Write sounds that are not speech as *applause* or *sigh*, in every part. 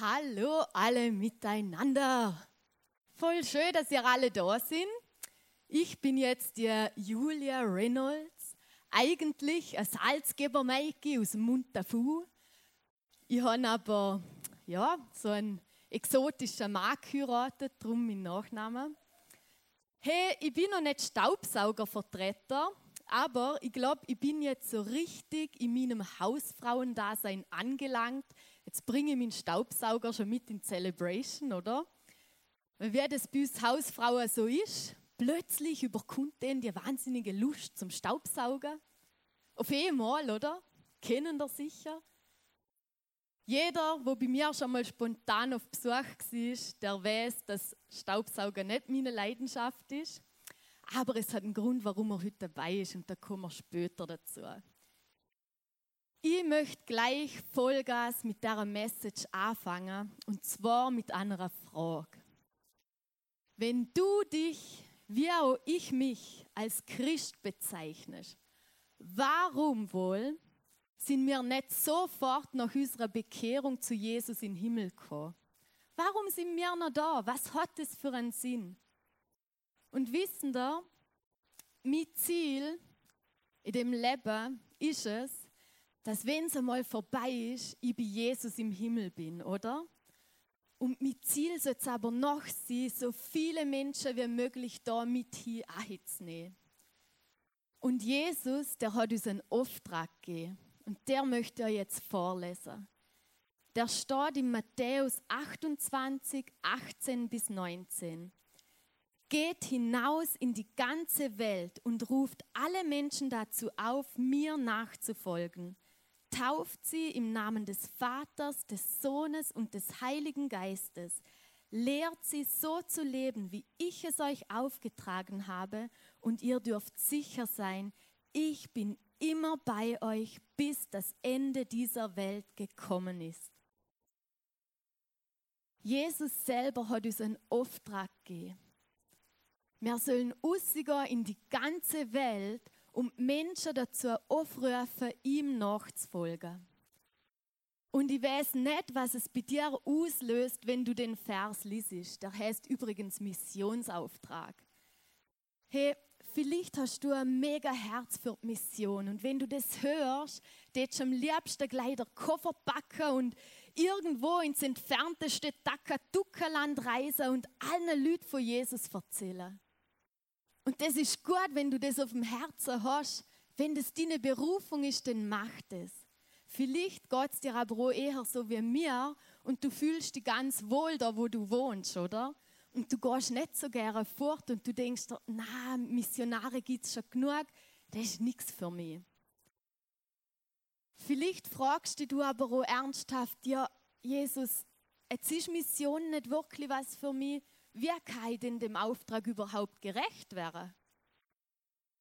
Hallo alle miteinander. Voll schön, dass ihr alle da sind. Ich bin jetzt die Julia Reynolds, eigentlich ein Salzgeber Maike aus Muntafu. Ich habe aber ja, so einen exotischen Mann geheiratet, darum mein Nachname. Hey, ich bin noch nicht Staubsaugervertreter, aber ich glaube, ich bin jetzt so richtig in meinem Hausfrauendasein angelangt. Jetzt bringe ich meinen Staubsauger schon mit in Celebration, oder? Wie das bei uns Hausfrauen so ist, plötzlich überkommt denen die wahnsinnige Lust zum Staubsaugen. Auf einmal, oder? Kennen das sicher? Jeder, der bei mir schon mal spontan auf Besuch war, der weiß, dass Staubsaugen nicht meine Leidenschaft ist. Aber es hat einen Grund, warum er heute dabei ist und da kommen wir später dazu. Ich möchte gleich Vollgas mit dieser Message anfangen und zwar mit einer Frage. Wenn du dich, wie auch ich mich, als Christ bezeichnest, warum wohl sind wir nicht sofort nach unserer Bekehrung zu Jesus in den Himmel gekommen? Warum sind wir noch da? Was hat es für einen Sinn? Und wissen da, mein Ziel in dem Leben ist es, dass wenn es einmal vorbei ist, ich bei Jesus im Himmel bin, oder? Und mein Ziel soll es aber noch sein, so viele Menschen wie möglich da mit hier anzunehmen. Und Jesus, der hat uns einen Auftrag gegeben. Und der möchte er jetzt vorlesen. Der steht in Matthäus 28, 18 bis 19. Geht hinaus in die ganze Welt und ruft alle Menschen dazu auf, mir nachzufolgen tauft sie im Namen des Vaters, des Sohnes und des Heiligen Geistes. Lehrt sie so zu leben, wie ich es euch aufgetragen habe, und ihr dürft sicher sein, ich bin immer bei euch, bis das Ende dieser Welt gekommen ist. Jesus selber hat uns einen Auftrag gegeben. Wir sollen ausgehen in die ganze Welt um Menschen dazu aufrufen, ihm nachzufolgen. Und ich weiß nicht, was es bei dir auslöst, wenn du den Vers liest. Der heißt übrigens Missionsauftrag. Hey, vielleicht hast du ein mega Herz für die Mission. Und wenn du das hörst, tätst du am liebsten gleich der Koffer packen und irgendwo ins entfernteste Takatuka-Land reisen und allen Leuten von Jesus erzählen. Und das ist gut, wenn du das auf dem Herzen hast. Wenn das deine Berufung ist, dann mach das. Vielleicht geht es dir aber auch eher so wie mir und du fühlst dich ganz wohl da, wo du wohnst, oder? Und du gehst nicht so gerne fort und du denkst, na, Missionare gibt es schon genug, das ist nichts für mich. Vielleicht fragst du aber auch ernsthaft, ja, Jesus, jetzt ist Mission nicht wirklich was für mich ich denn dem Auftrag überhaupt gerecht werden?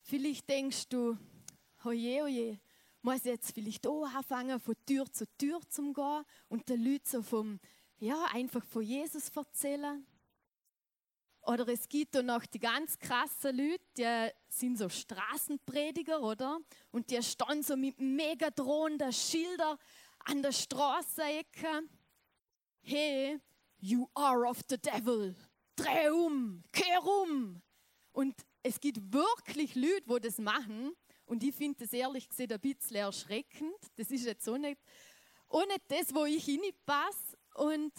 Vielleicht denkst du, oje, oje, muss jetzt vielleicht auch anfangen, von Tür zu Tür zu gehen und den Leuten so vom, ja, einfach von Jesus erzählen? Oder es gibt auch noch die ganz krassen Leute, die sind so Straßenprediger, oder? Und die stehen so mit mega drohenden Schildern an der Straßenecke. Hey, you are of the devil dreh um, kehr um. Und es gibt wirklich Leute, die das machen. Und ich finde das ehrlich gesagt ein bisschen erschreckend. Das ist jetzt so nicht, auch nicht das, wo ich hinpasse. Und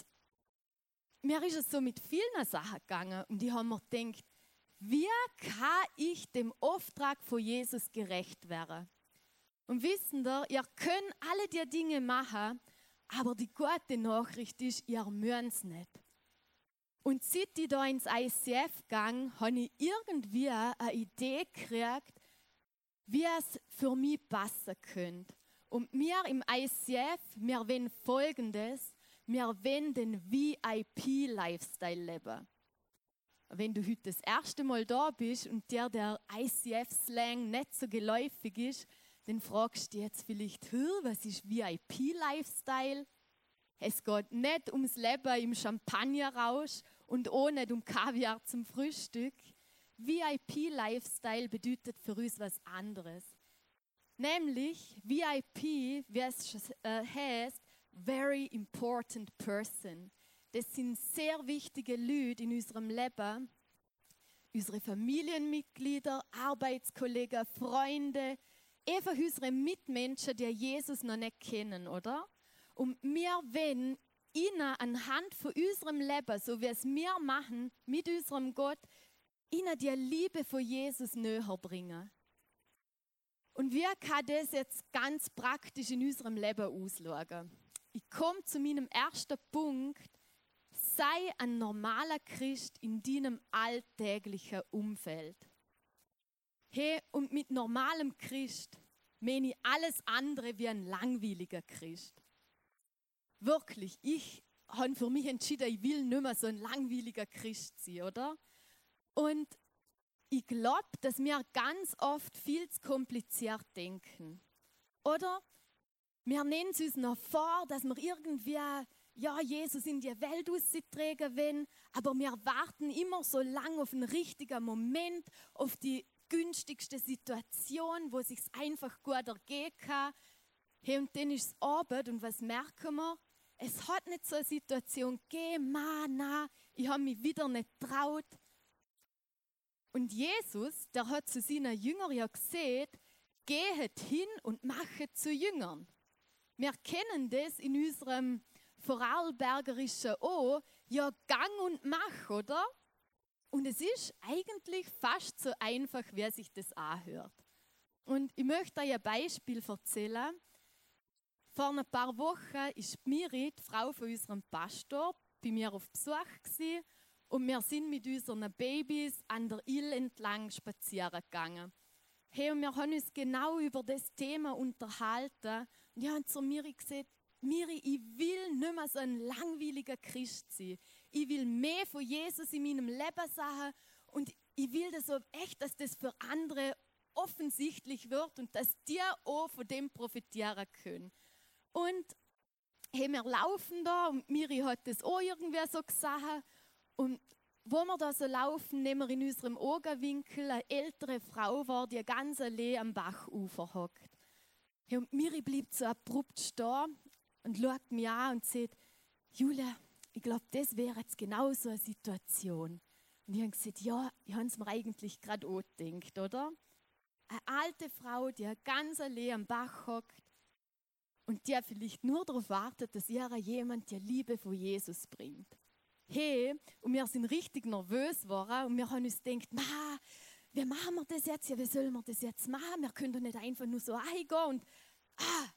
mir ist es so mit vielen Sachen gegangen. Und ich habe mir gedacht, wie kann ich dem Auftrag von Jesus gerecht werden? Und wissen ihr, ihr könnt alle die Dinge machen, aber die gute Nachricht ist, ihr müsst es nicht. Und seit ich da ins ICF gang, habe ich irgendwie eine Idee gekriegt, wie es für mich passen könnte. Und wir im ICF, wir wollen Folgendes, wir wollen den VIP-Lifestyle leben. Wenn du heute das erste Mal da bist und dir der ICF-Slang nicht so geläufig ist, dann fragst du jetzt vielleicht, was ist VIP-Lifestyle? Es geht nicht ums Leben im Champagnerrausch und ohne um Kaviar zum Frühstück. VIP-Lifestyle bedeutet für uns was anderes. Nämlich VIP, wie es äh, heißt, very important person. Das sind sehr wichtige Leute in unserem Leben. Unsere Familienmitglieder, Arbeitskollegen, Freunde, einfach unsere Mitmenschen, die Jesus noch nicht kennen, oder? Und wir wollen ihnen anhand von unserem Leben, so wie es wir machen, mit unserem Gott, ihnen die Liebe von Jesus näher bringen. Und wie kann das jetzt ganz praktisch in unserem Leben ausschauen? Ich komme zu meinem ersten Punkt. Sei ein normaler Christ in deinem alltäglichen Umfeld. Hey, und mit normalem Christ meine ich alles andere wie ein langweiliger Christ. Wirklich, ich habe für mich entschieden, ich will nicht mehr so ein langweiliger Christ sein, oder? Und ich glaube, dass wir ganz oft viel zu kompliziert denken. Oder wir nehmen es uns noch vor, dass wir irgendwie ja, Jesus in die Welt austragen wollen, aber wir warten immer so lange auf einen richtigen Moment, auf die günstigste Situation, wo es sich einfach gut ergehen kann. Hey, und dann ist es Abend und was merken wir? Es hat nicht so eine Situation gegeben, na, ich habe mich wieder nicht traut. Und Jesus, der hat zu seinen Jüngern ja gesehen, geht hin und machet zu Jüngern. Wir kennen das in unserem Vorarlbergerischen O, ja, gang und mach, oder? Und es ist eigentlich fast so einfach, wer sich das anhört. Und ich möchte euch ein Beispiel erzählen. Vor ein paar Wochen ist Miri, die Frau von unserem Pastor, bei mir auf Besuch gewesen, und wir sind mit unseren Babys an der Ill entlang spazieren gegangen. Hey, und wir haben uns genau über das Thema unterhalten. Und ich habe zu Miri gesagt, Miri, ich will nicht mehr so ein langweiliger Christ sein. Ich will mehr von Jesus in meinem Leben sagen und ich will das so echt, dass das für andere offensichtlich wird und dass die auch von dem profitieren können. Und hey, wir laufen da und Miri hat das auch irgendwie so gesagt. Und wo wir da so laufen, nehmen wir in unserem Augenwinkel eine ältere Frau war, die ganz allein am Bachufer hockt. Hey, und Miri bleibt so abrupt stehen und schaut mich an und sagt, Julia, ich glaube, das wäre jetzt genau so eine Situation. Und ich habe gesagt, ja, ich habe es mir eigentlich gerade auch gedacht, oder? Eine alte Frau, die ganz allein am Bach hockt und die vielleicht nur darauf wartet, dass ihr jemand die Liebe von Jesus bringt. Hey, und wir sind richtig nervös geworden und wir haben uns gedacht, na, wie machen wir das jetzt? Ja, wie sollen wir das jetzt machen? Wir können doch nicht einfach nur so eingehen und ah.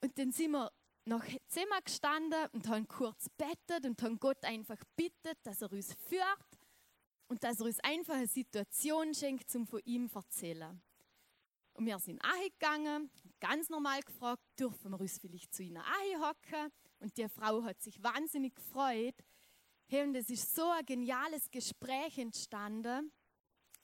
Und dann sind wir nach Zimmer gestanden und haben kurz bettet und haben Gott einfach bittet, dass er uns führt und dass er uns einfach eine Situation schenkt, zum von ihm zu erzählen. Und wir sind gegangen, ganz normal gefragt, dürfen wir uns vielleicht zu ihnen hocken? Und die Frau hat sich wahnsinnig gefreut. Hey, und es ist so ein geniales Gespräch entstanden.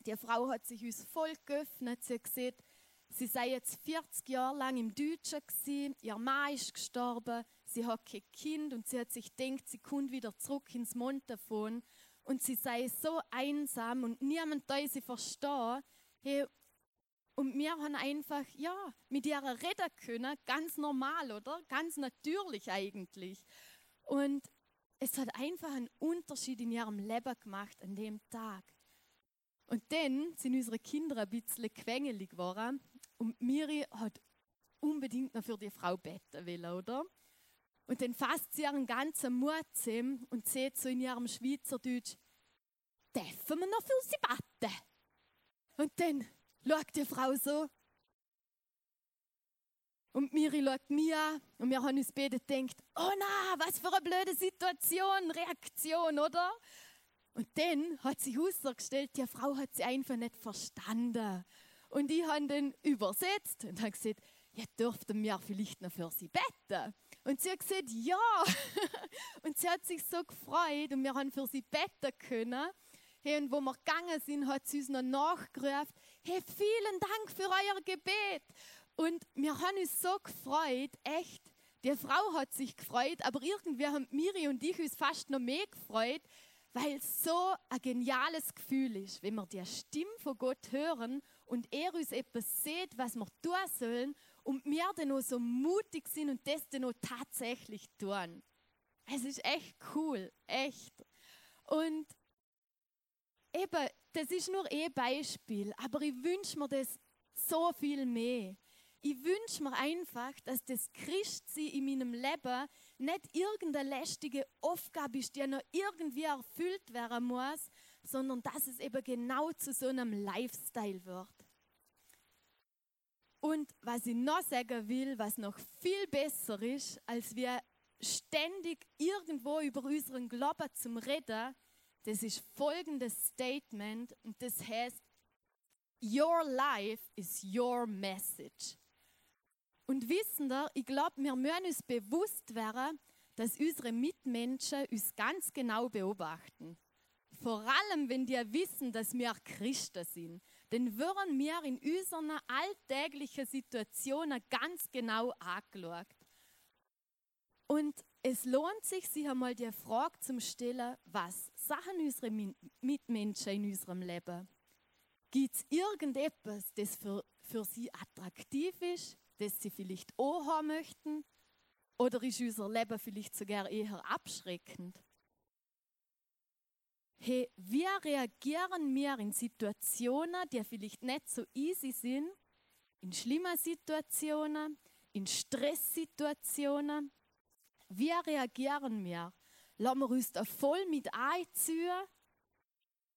Die Frau hat sich uns voll geöffnet. Sie hat gesagt, Sie sei jetzt 40 Jahre lang im Deutschen gewesen, ihr Mann ist gestorben, sie hat kein Kind und sie hat sich gedacht, sie kommt wieder zurück ins Montafon und sie sei so einsam und niemand da sie verstehen. Hey, und wir haben einfach, ja, mit ihr reden können, ganz normal, oder? Ganz natürlich eigentlich. Und es hat einfach einen Unterschied in ihrem Leben gemacht an dem Tag. Und dann sind unsere Kinder ein bisschen quengelig geworden und Miri hat unbedingt noch für die Frau beten will, oder? Und dann fasst sie ihren ganzen Mut zusammen und sagt so in ihrem Schweizerdeutsch, dürfen wir noch für sie beten? Und dann schaut die Frau so. Und Miri schaut mir an und wir haben uns beide gedacht, oh na, was für eine blöde Situation, Reaktion, oder? Und dann hat sich herausgestellt, die Frau hat sie einfach nicht verstanden. Und ich habe den übersetzt und habe gesagt, ja, dürften wir vielleicht noch für sie beten? Und sie hat gesagt, ja. *laughs* und sie hat sich so gefreut und wir haben für sie beten können. Hey, und wo wir gegangen sind, hat sie uns noch nachgerufen, hey, vielen Dank für euer Gebet. Und wir haben uns so gefreut, echt. Die Frau hat sich gefreut, aber irgendwie haben Miri und ich uns fast noch mehr gefreut, weil es so ein geniales Gefühl ist, wenn wir die Stimme von Gott hören und er uns etwas sieht, was wir tun sollen und wir dann noch so mutig sind und das dann noch tatsächlich tun. Es ist echt cool, echt. Und eben, das ist nur ein Beispiel, aber ich wünsche mir das so viel mehr. Ich wünsche mir einfach, dass das Christsein in meinem Leben nicht irgendeine lästige Aufgabe ist, die noch irgendwie erfüllt werden muss, sondern dass es eben genau zu so einem Lifestyle wird. Und was ich noch sagen will, was noch viel besser ist, als wir ständig irgendwo über unseren Glauben zum Reden, das ist folgendes Statement und das heißt, Your life is your message. Und wissen da, ich glaube, wir müssen uns bewusst werden, dass unsere Mitmenschen uns ganz genau beobachten. Vor allem, wenn die wissen, dass wir Christen sind. Dann würden wir in unseren alltäglichen Situationen ganz genau angeschaut. Und es lohnt sich, sich einmal die Frage zu stellen, was sagen unsere Mitmenschen in unserem Leben? Gibt es irgendetwas, das für, für sie attraktiv ist, das sie vielleicht auch haben möchten? Oder ist unser Leben vielleicht sogar eher abschreckend? Hey, wie reagieren wir in Situationen, die vielleicht nicht so easy sind, in schlimmen Situationen, in Stresssituationen? Wie reagieren wir? Lassen wir uns da voll mit einziehen?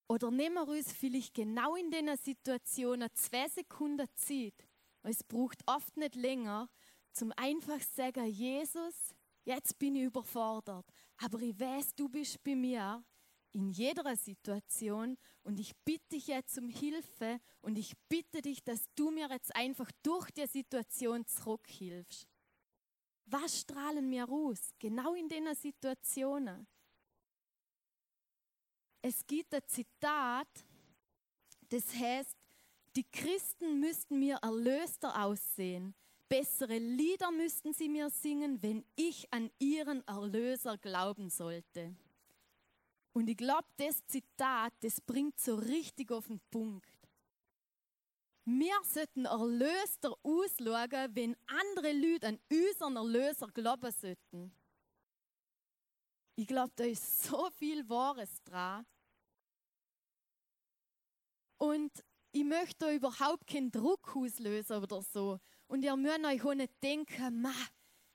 Oder nehmen wir uns vielleicht genau in diesen Situationen zwei Sekunden Zeit, es braucht oft nicht länger, zum einfach zu sagen, Jesus, jetzt bin ich überfordert, aber ich weiß, du bist bei mir in jeder Situation und ich bitte dich jetzt um Hilfe und ich bitte dich, dass du mir jetzt einfach durch die Situation zurückhilfst. Was strahlen wir aus? Genau in den Situationen. Es gibt ein Zitat, das heißt, die Christen müssten mir erlöster aussehen. Bessere Lieder müssten sie mir singen, wenn ich an ihren Erlöser glauben sollte. Und ich glaube, das Zitat, das bringt so richtig auf den Punkt. Wir sollten erlöster ausschauen, wenn andere Leute an unseren Erlöser glauben sollten. Ich glaube, da ist so viel Wahres dran. Und ich möchte da überhaupt keinen Druck auslösen oder so. Und ihr müsst euch auch nicht denken, ma,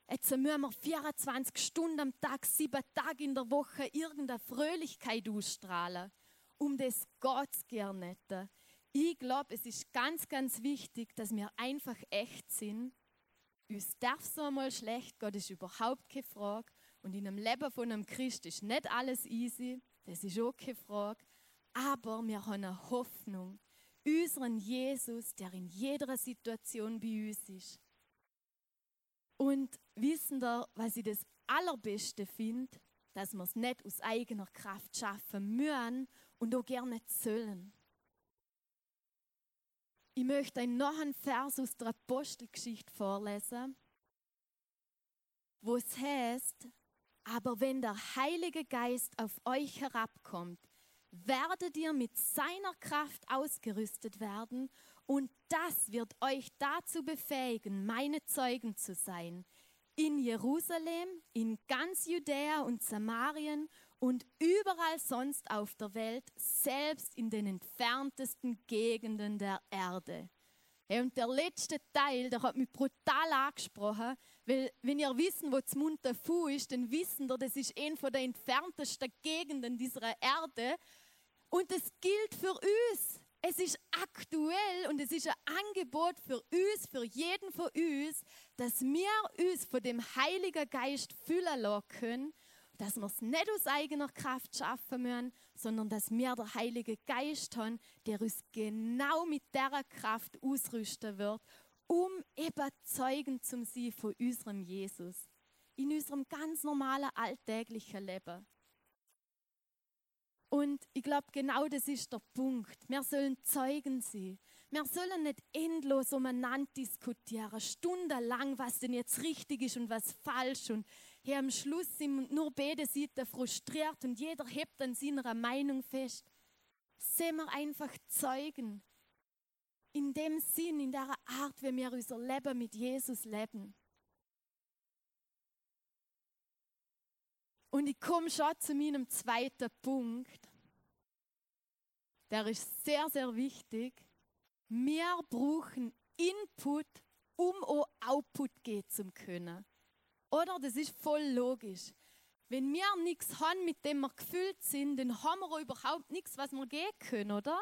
jetzt müssen wir 24 Stunden am Tag, sieben Tage in der Woche irgendeine Fröhlichkeit ausstrahlen. Um das geht es gerne nicht. Ich glaube, es ist ganz, ganz wichtig, dass wir einfach echt sind. Uns darf so einmal schlecht das ist überhaupt keine Frage. Und in einem Leben von einem Christ ist nicht alles easy, das ist auch keine Frage. Aber wir haben eine Hoffnung. Unseren Jesus, der in jeder Situation bei uns ist. Und wissen da, was ich das Allerbeste finde, dass wir es nicht aus eigener Kraft schaffen müssen und auch gerne sollen. Ich möchte euch noch einen Vers aus der Apostelgeschichte vorlesen, wo es heißt, aber wenn der Heilige Geist auf euch herabkommt, werdet ihr mit seiner Kraft ausgerüstet werden und das wird euch dazu befähigen, meine Zeugen zu sein. In Jerusalem, in ganz Judäa und Samarien und überall sonst auf der Welt, selbst in den entferntesten Gegenden der Erde. Ja, und der letzte Teil, der hat mich brutal angesprochen, weil wenn ihr wissen, wo zum Munterfu ist, dann wissen ihr, das ist ein von der entferntesten Gegenden dieser Erde. Und es gilt für uns. Es ist aktuell und es ist ein Angebot für uns, für jeden von uns, dass wir uns von dem Heiligen Geist füllen lassen können, dass wir es nicht aus eigener Kraft schaffen müssen, sondern dass wir der Heilige Geist haben, der uns genau mit dieser Kraft ausrüsten wird, um eben Zeugen zu sein von unserem Jesus. In unserem ganz normalen alltäglichen Leben. Und ich glaube, genau das ist der Punkt. Wir sollen Zeugen sein. Wir sollen nicht endlos umeinander diskutieren, stundenlang, was denn jetzt richtig ist und was falsch. Und hier am Schluss sind nur beide Seiten frustriert und jeder hebt an seiner Meinung fest. Sehen wir einfach Zeugen. in dem Sinn, in der Art, wie wir unser Leben mit Jesus leben. Und ich komme schon zu meinem zweiten Punkt. Der ist sehr, sehr wichtig. Wir brauchen Input, um auch Output gehen zu können. Oder? Das ist voll logisch. Wenn wir nichts haben, mit dem wir gefüllt sind, dann haben wir überhaupt nichts, was wir gehen können, oder?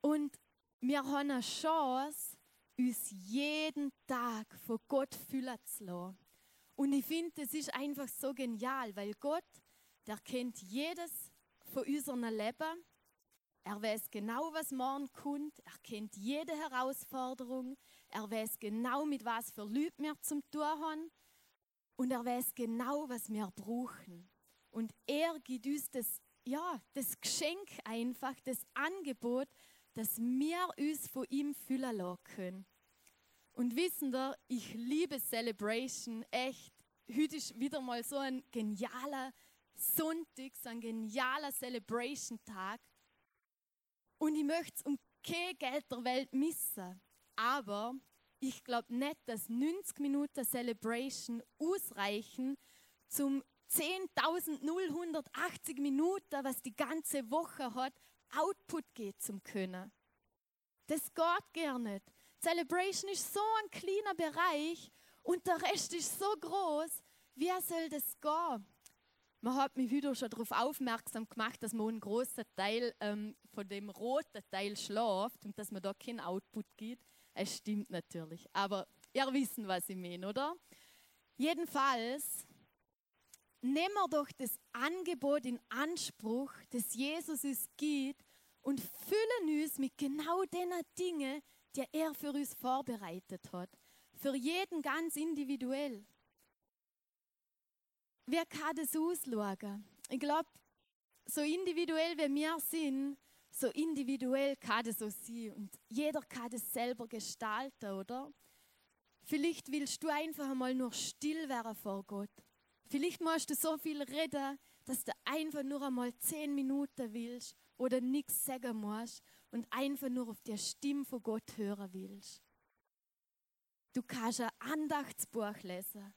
Und wir haben eine Chance, uns jeden Tag von Gott füllen zu lassen. Und ich finde, das ist einfach so genial, weil Gott, der kennt jedes von unserem Leben. Er weiß genau, was morgen kommt. Er kennt jede Herausforderung. Er weiß genau, mit was für Leuten wir zum tun haben. Und er weiß genau, was wir brauchen. Und er gibt uns das, ja, das Geschenk einfach, das Angebot, dass wir uns von ihm füllen lassen können. Und wissen ihr, ich liebe Celebration echt. Heute ist wieder mal so ein genialer Sonntag, so ein genialer Celebration-Tag. Und ich möchte es um kein Geld der Welt missen. Aber ich glaube nicht, dass 90 Minuten Celebration ausreichen zum 10.080 Minuten, was die ganze Woche hat, Output geht zum können. Das geht gar nicht. Celebration ist so ein kleiner Bereich und der Rest ist so groß. Wie soll das gehen? Man hat mich wieder schon darauf aufmerksam gemacht, dass man einen großen Teil ähm, von dem roten Teil schläft und dass man da keinen Output gibt. Es stimmt natürlich, aber ihr wissen, was ich meine, oder? Jedenfalls nehmen wir doch das Angebot in Anspruch, das Jesus uns gibt und füllen uns mit genau den Dingen, die er für uns vorbereitet hat. Für jeden ganz individuell. Wer kann das ausschauen? Ich glaube, so individuell wie wir sind, so individuell kann das so sein. Und jeder kann das selber gestalten, oder? Vielleicht willst du einfach einmal nur still werden vor Gott. Vielleicht musst du so viel reden, dass du einfach nur einmal zehn Minuten willst oder nichts sagen musst und einfach nur auf die Stimme von Gott hören willst. Du kannst ein Andachtsbuch lesen.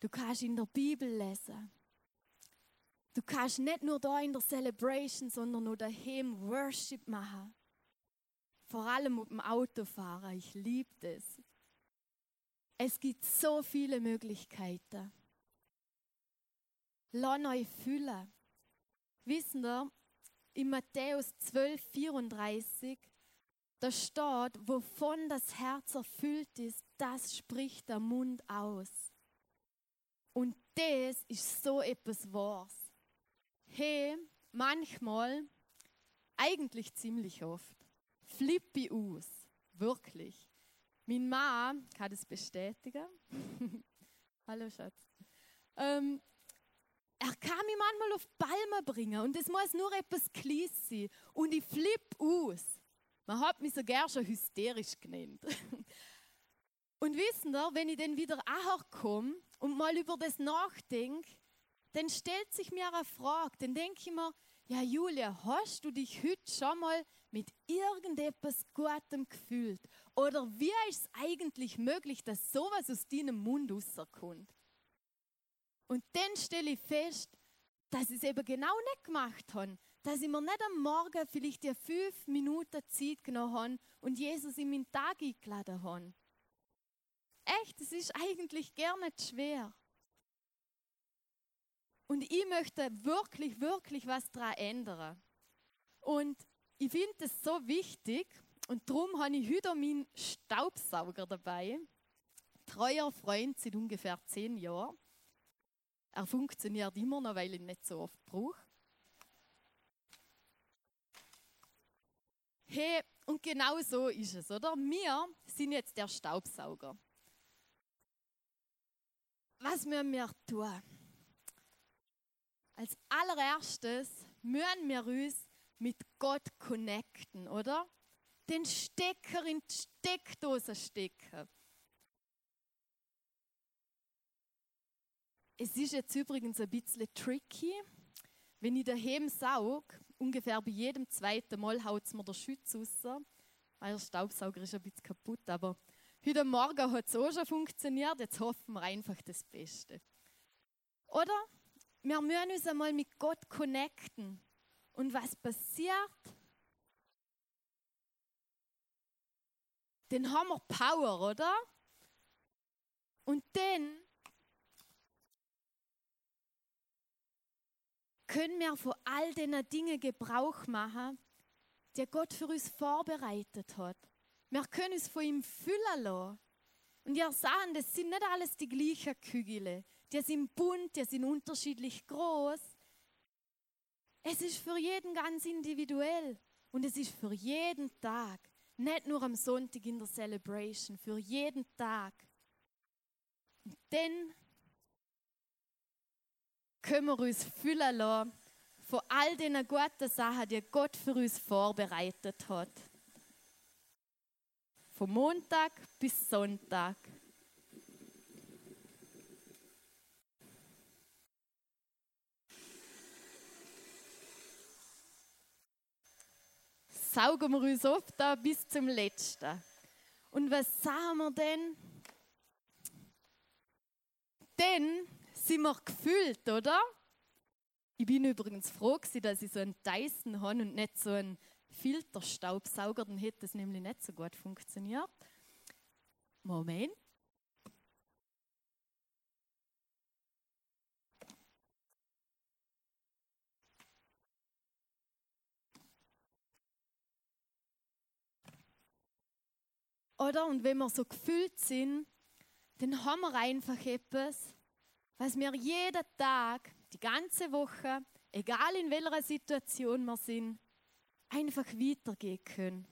Du kannst in der Bibel lesen. Du kannst nicht nur da in der Celebration, sondern auch daheim Worship machen. Vor allem mit dem Autofahren. Ich liebe das. Es gibt so viele Möglichkeiten. Lass euch fühlen. Wissen ihr, in Matthäus 12, 34, da steht, wovon das Herz erfüllt ist, das spricht der Mund aus. Und das ist so etwas Wahres. Hey, manchmal, eigentlich ziemlich oft, flippe ich aus. Wirklich. Mein Mann kann das bestätigen. *laughs* Hallo Schatz. Ähm, er kann mich manchmal auf Palmen bringen und es muss nur etwas Kleines sein. Und ich flippe aus. Man hat mich sogar schon hysterisch genannt. *laughs* Und wissen Sie, wenn ich dann wieder komme und mal über das nachdenke, dann stellt sich mir eine Frage. Dann denke ich mir, ja Julia, hast du dich heute schon mal mit irgendetwas Gutem gefühlt? Oder wie ist es eigentlich möglich, dass sowas aus deinem Mund rauskommt? Und dann stelle ich fest, dass ich es eben genau nicht gemacht habe. Dass ich mir nicht am Morgen vielleicht die fünf Minuten Zeit genommen habe und Jesus in meinen Tag eingeladen habe. Echt, es ist eigentlich gar nicht schwer. Und ich möchte wirklich, wirklich was daran ändern. Und ich finde es so wichtig und darum habe ich heute meinen Staubsauger dabei. Treuer Freund seit ungefähr zehn Jahren. Er funktioniert immer noch, weil ich ihn nicht so oft brauche. Hey, und genau so ist es, oder? Wir sind jetzt der Staubsauger. Was müssen wir tun? Als allererstes müssen wir uns mit Gott connecten, oder? Den Stecker in die Steckdose stecken. Es ist jetzt übrigens ein bisschen tricky. Wenn ich daheim saug, ungefähr bei jedem zweiten Mal haut es mir der Schütz raus. Euer Staubsauger ist ein bisschen kaputt, aber heute Morgen hat es auch schon funktioniert. Jetzt hoffen wir einfach das Beste. Oder? Wir müssen uns einmal mit Gott connecten. Und was passiert? Dann haben wir Power, oder? Und dann können wir von all den Dingen Gebrauch machen, die Gott für uns vorbereitet hat. Wir können uns von ihm füllen lassen. Und ihr sagen, das sind nicht alles die gleichen Kügel. Die sind bunt, die sind unterschiedlich groß. Es ist für jeden ganz individuell. Und es ist für jeden Tag. Nicht nur am Sonntag in der Celebration, für jeden Tag. Und dann können wir uns füllen lassen von all den guten Sachen, die Gott für uns vorbereitet hat. Von Montag bis Sonntag. Saugen wir uns auf da bis zum Letzten. Und was sagen wir denn? Denn sind wir gefüllt, oder? Ich bin übrigens froh, dass ich so einen Dyson habe und nicht so einen Filterstaubsauger, dann hätte das nämlich nicht so gut funktioniert. Moment. Oder? Und wenn wir so gefüllt sind, dann haben wir einfach etwas, was wir jeden Tag, die ganze Woche, egal in welcher Situation wir sind, einfach weitergehen können.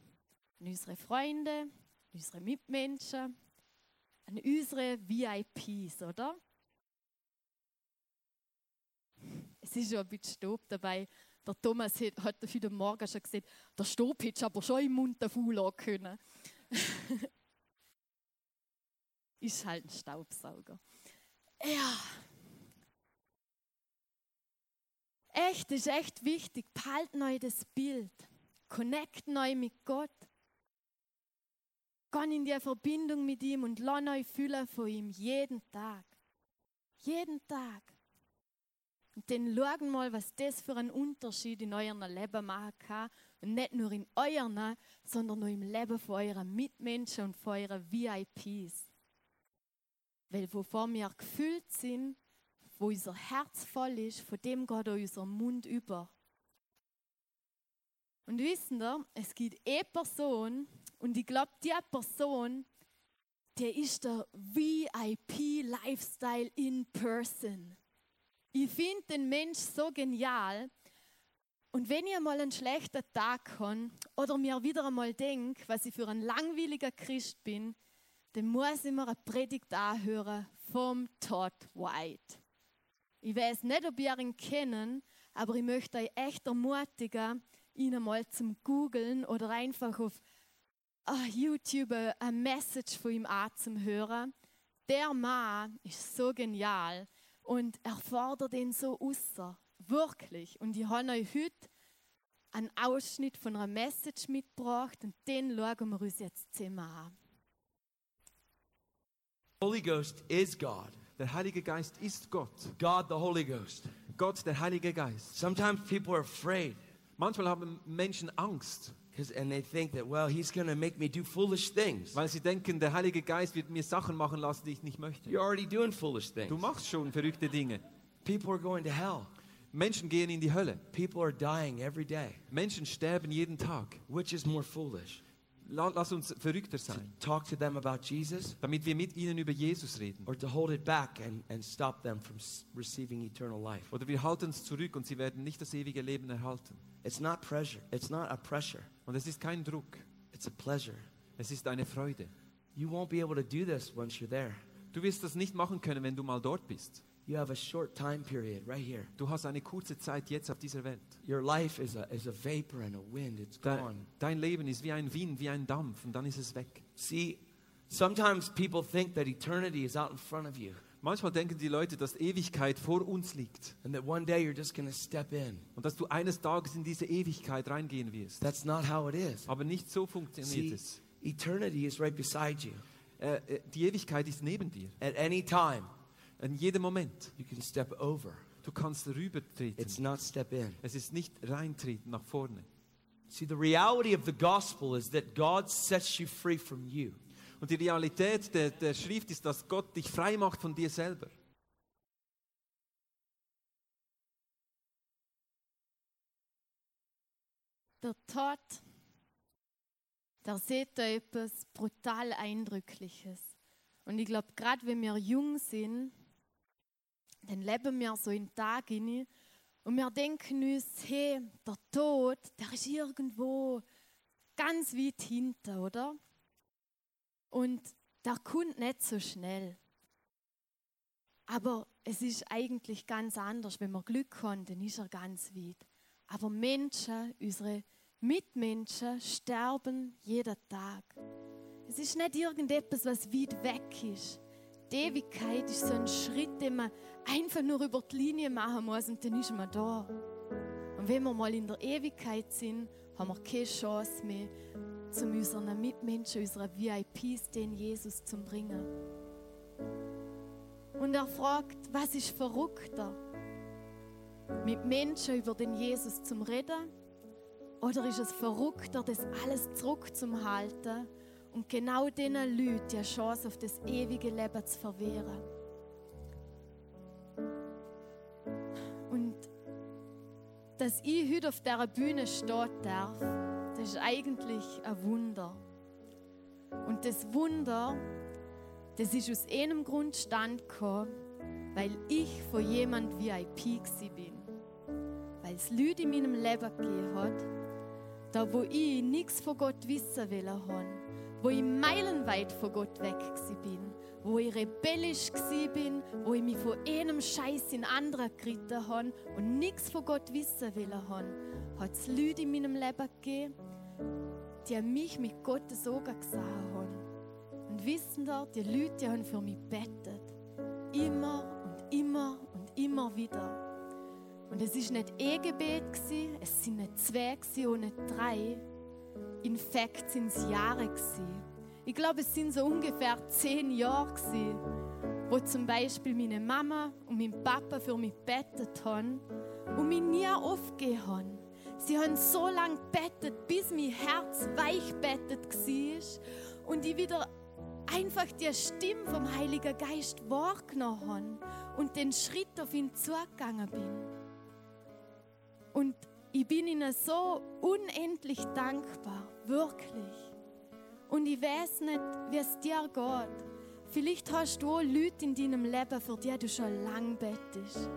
An unsere Freunde, an unsere Mitmenschen, an unsere VIPs, oder? Es ist ja ein bisschen Stopp dabei. Der Thomas hat, heute Morgen schon gesagt, der Stopp hätte aber schon im Mund davon können. *laughs* ist halt ein Staubsauger. Ja. Echt, ist echt wichtig. Behalt neu das Bild. Connect neu mit Gott. Geh in die Verbindung mit ihm und lass euch fühlen von ihm jeden Tag. Jeden Tag. Und dann schauen mal, was das für einen Unterschied in eurem Leben machen kann. Und nicht nur in eurem, sondern auch im Leben von euren Mitmenschen und von euren VIPs. Weil wovon wir gefüllt sind, wo unser Herz voll ist, von dem geht auch unser Mund über. Und wissen ihr, es gibt eine Person, und ich glaube, die Person, der ist der VIP-Lifestyle in Person. Ich finde den Mensch so genial. Und wenn ich mal einen schlechten Tag habe oder mir wieder einmal denke, was ich für ein langweiliger Christ bin, dann muss ich mir eine Predigt anhören vom Todd White. Ich weiß nicht, ob ihr ihn kennen, aber ich möchte euch echt ermutigen, ihn einmal zum Googlen oder einfach auf uh, YouTube eine Message von ihm anzuhören. Der Mann ist so genial und er fordert ihn so außer. Wirklich. Und ich habe euch heute einen Ausschnitt von einer Message mitgebracht und den schauen wir uns jetzt zusammen an. Holy Ghost is God. Der Heilige Geist ist Gott. God the Holy Ghost. Gott, der Heilige Geist. Sometimes people are afraid Manchmal haben Menschen Angst, and they think that well, he's going to make me do foolish things. weil sie denken, der Heilige Geist wird mir Sachen machen lassen, die ich nicht möchte. You're already doing foolish things. Du machst schon verrückte Dinge. People are going to hell. Menschen gehen in die Hölle. People are dying every day. Menschen sterben jeden Tag. Which is more foolish? La- Lass uns verrückter To sein, talk to them about Jesus damit wir mit ihnen über Jesus reden. or to hold it back and, and stop them from receiving eternal life? Oder wir halten es zurück und sie werden nicht das ewige Leben erhalten. It's not pressure. It's not a pressure. Und es ist kein Druck, It's a pleasure. es ist eine Freude. You won't be able to do this once you're there. Du wirst das nicht machen können, wenn du mal dort bist. You have a short time period right here. Du hast eine kurze Zeit jetzt auf dieser Welt. Your life is a, is a vapor and a wind. It's Dein, gone. dein Leben ist wie ein Wind, wie ein Dampf und dann ist es weg. See, sometimes people think that eternity is out in front of you. Manchmal denken die Leute, dass Ewigkeit vor uns liegt and that one day you're just going to step in. und dass du eines Tages in diese Ewigkeit reingehen wirst. That's not how it is. Aber nicht so funktioniert See, es. eternity is right beside you. Äh, äh, die Ewigkeit ist neben dir. At any time, In jedem Moment. you can step over. Du kannst rübertreten. It's not step in. Es ist nicht reintreten nach vorne. See, the reality of the gospel is that God sets you free from you. Und die Realität der, der Schrift ist, dass Gott dich frei macht von dir selber. Der Tod, der sieht da etwas brutal Eindrückliches. Und ich glaube, gerade wenn wir jung sind, dann leben wir so den Tag hinein und wir denken uns, hey, der Tod, der ist irgendwo ganz weit hinten, oder? Und der kommt nicht so schnell. Aber es ist eigentlich ganz anders. Wenn wir Glück haben, dann ist er ganz weit. Aber Menschen, unsere Mitmenschen, sterben jeden Tag. Es ist nicht irgendetwas, was weit weg ist. Die Ewigkeit ist so ein Schritt, den man einfach nur über die Linie machen muss und dann ist man da. Und wenn wir mal in der Ewigkeit sind, haben wir keine Chance mehr, zu unseren Mitmenschen, unseren VIPs, den Jesus zu bringen. Und er fragt, was ist verrückter? Mit Menschen über den Jesus zum Reden? Oder ist es verrückter, das alles zurückzuhalten und genau diesen Leuten die Chance auf das ewige Leben zu verwehren? Und dass ich heute auf dieser Bühne stehen darf, das ist eigentlich ein Wunder. Und das Wunder, das ist aus einem Grund stand weil ich von jemand VIP bin. Weil es Leute in meinem Leben gegeben hat, da wo ich nichts von Gott wissen will haben, wo ich meilenweit von Gott weg bin, wo ich rebellisch bin, wo ich mich von einem Scheiß in anderen geritten habe und nichts von Gott wissen will haben, hat es Leute in meinem Leben gegeben, die mich mit Gottes Augen gesehen haben. Und wissen da, die Leute die haben für mich bettet. Immer und immer und immer wieder. Und es ist nicht ein Gebet, es sind nicht zwei und nicht drei. In fact sind es Jahre. Gewesen. Ich glaube, es sind so ungefähr zehn Jahre, gewesen, wo zum Beispiel meine Mama und mein Papa für mich bettet haben und mich nie aufgegeben haben. Sie haben so lange bettet, bis mein Herz weich bettet war und ich wieder einfach die Stimme vom Heiligen Geist wahrgenommen habe und den Schritt auf ihn zugegangen bin. Und ich bin ihnen so unendlich dankbar, wirklich. Und ich weiß nicht, wie es dir geht. Vielleicht hast du auch Leute in deinem Leben, für die du schon lang bettest.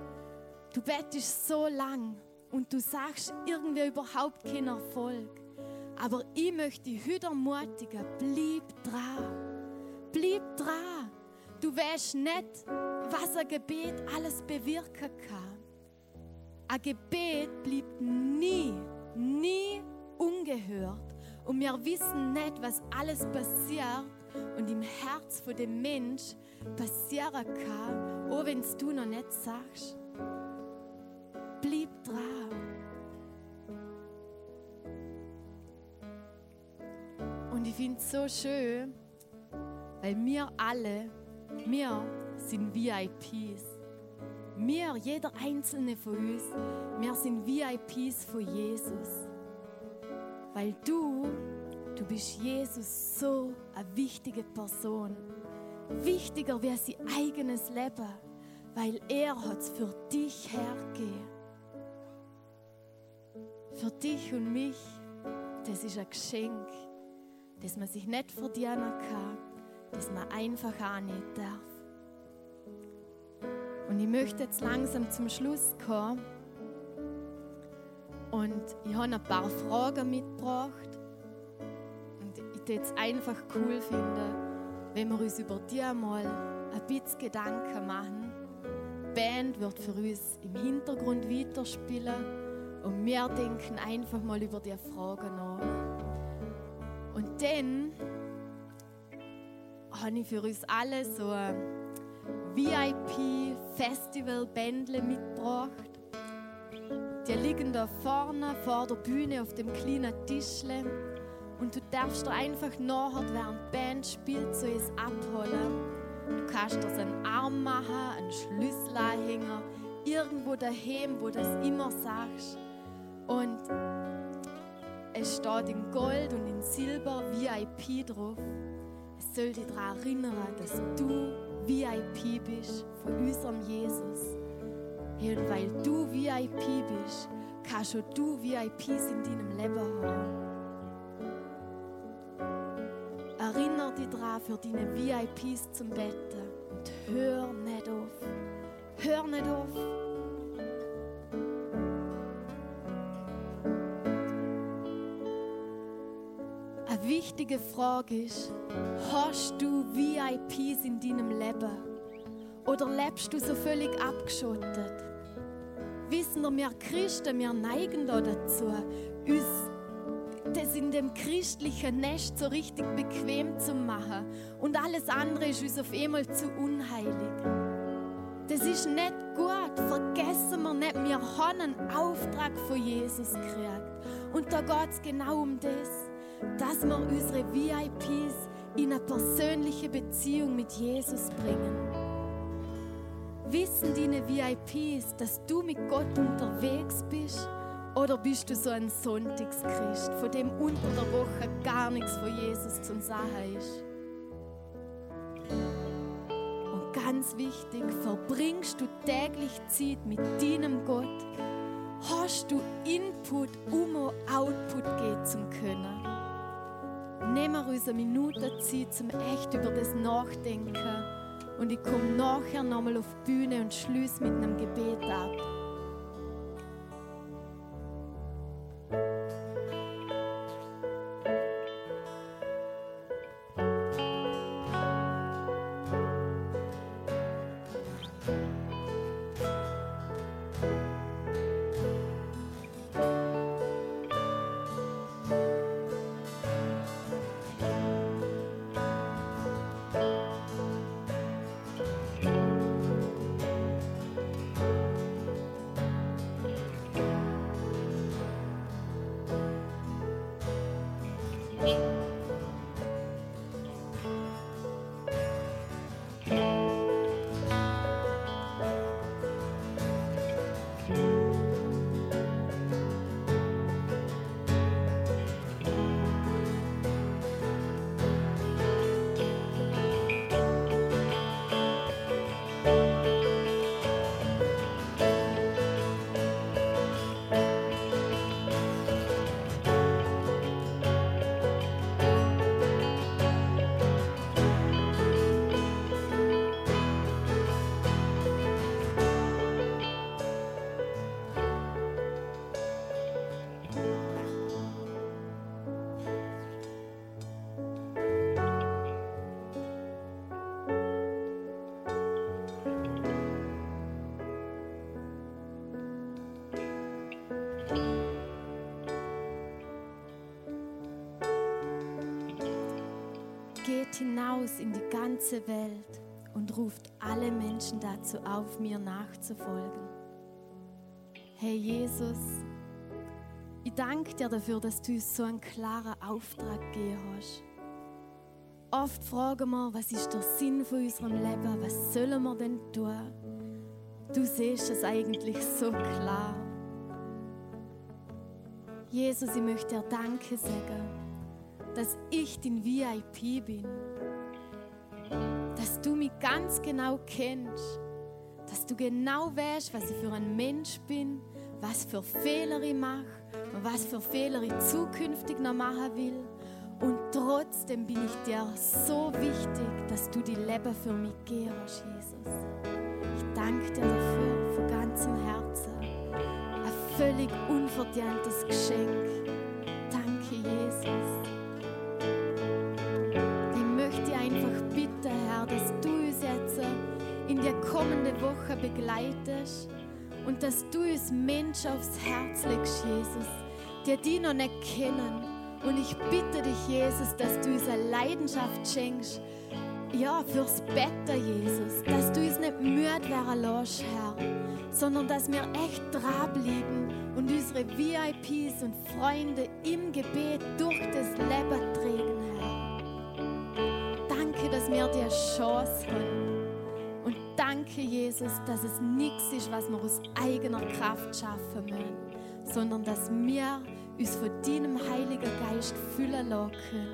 Du bettest so lang und du sagst irgendwie überhaupt keinen Erfolg. Aber ich möchte dich heute ermutigen, bleib dran. Bleib dran. Du weißt nicht, was ein Gebet alles bewirken kann. Ein Gebet bleibt nie, nie ungehört. Und wir wissen nicht, was alles passiert und im Herz von dem Mensch passieren kann, auch wenn es du noch nicht sagst. Bleib dran. Und ich finde es so schön, weil wir alle, wir sind VIPs. Wir, jeder einzelne von uns, wir sind VIPs von Jesus. Weil du, du bist Jesus so eine wichtige Person. Wichtiger wie sein eigenes Leben, weil er hat es für dich hergegeben. Für dich und mich, das ist ein Geschenk, das man sich nicht verdienen kann, das man einfach annehmen darf. Und ich möchte jetzt langsam zum Schluss kommen. Und ich habe ein paar Fragen mitgebracht. Und ich würde es einfach cool finden, wenn wir uns über die mal ein bisschen Gedanken machen. Die Band wird für uns im Hintergrund weiterspielen und wir denken einfach mal über die Fragen nach. Und dann habe ich für uns alle so eine VIP-Festival-Bändle mitgebracht. Die liegen da vorne vor der Bühne auf dem kleinen Tischle. Und du darfst da einfach nachher, während die Band spielt, so es abholen. Du kannst dir einen Arm machen, einen Schlüsselanhänger, irgendwo daheim, wo du das immer sagst. Und es steht in Gold und in Silber VIP drauf. Es soll dich daran erinnern, dass du VIP bist von unserem Jesus. Und weil du VIP bist, kannst schon du VIPs in deinem Leben haben. Erinner dich daran für deine VIPs zum Betten und hör nicht auf. Hör nicht auf. Wichtige Frage ist, hast du VIPs in deinem Leben? Oder lebst du so völlig abgeschottet? Wissen wir, wir Christen, wir neigen da dazu, uns das in dem christlichen Nest so richtig bequem zu machen. Und alles andere ist uns auf einmal zu unheilig. Das ist nicht gut. Vergessen wir nicht, wir haben einen Auftrag von Jesus gekriegt. Und da geht es genau um das, dass wir unsere VIPs in eine persönliche Beziehung mit Jesus bringen. Wissen deine VIPs, dass du mit Gott unterwegs bist? Oder bist du so ein Sonntagschrist, von dem unter der Woche gar nichts von Jesus zum Sagen ist? Und ganz wichtig, verbringst du täglich Zeit mit deinem Gott? Hast du Input, um Output gehen zu können? Nehmen wir uns eine Minute Zeit, zum echt über das Nachdenken. Und ich komme nachher nochmal auf die Bühne und schließe mit einem Gebet ab. Geht hinaus in die ganze Welt und ruft alle Menschen dazu auf, mir nachzufolgen. Hey Jesus, ich danke dir dafür, dass du uns so einen klaren Auftrag gegeben hast. Oft fragen wir, was ist der Sinn von unserem Leben? Was sollen wir denn tun? Du siehst es eigentlich so klar. Jesus, ich möchte dir Danke sagen dass ich den VIP bin. Dass du mich ganz genau kennst. Dass du genau weißt, was ich für ein Mensch bin, was für Fehler ich mache und was für Fehler ich zukünftig noch machen will. Und trotzdem bin ich dir so wichtig, dass du die Leben für mich gehst, Jesus. Ich danke dir dafür von ganzem Herzen. Ein völlig unverdientes Geschenk. Danke, Jesus. Woche begleitest und dass du uns Menschen aufs Herz legst, Jesus, die die noch nicht kennen. Und ich bitte dich, Jesus, dass du uns eine Leidenschaft schenkst, ja, fürs Betten, Jesus, dass du uns nicht müde werden lässt, Herr, sondern dass wir echt dranbleiben und unsere VIPs und Freunde im Gebet durch das Leben tragen, Herr. Danke, dass wir die Chance haben. Danke, Jesus, dass es nichts ist, was wir aus eigener Kraft schaffen müssen, sondern dass wir uns von deinem Heiligen Geist füllen lassen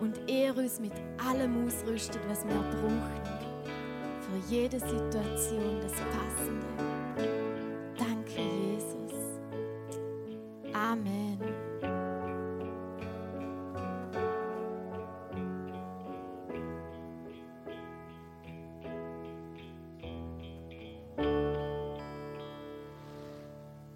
und er uns mit allem ausrüstet, was wir brauchen. Für jede Situation das Passende.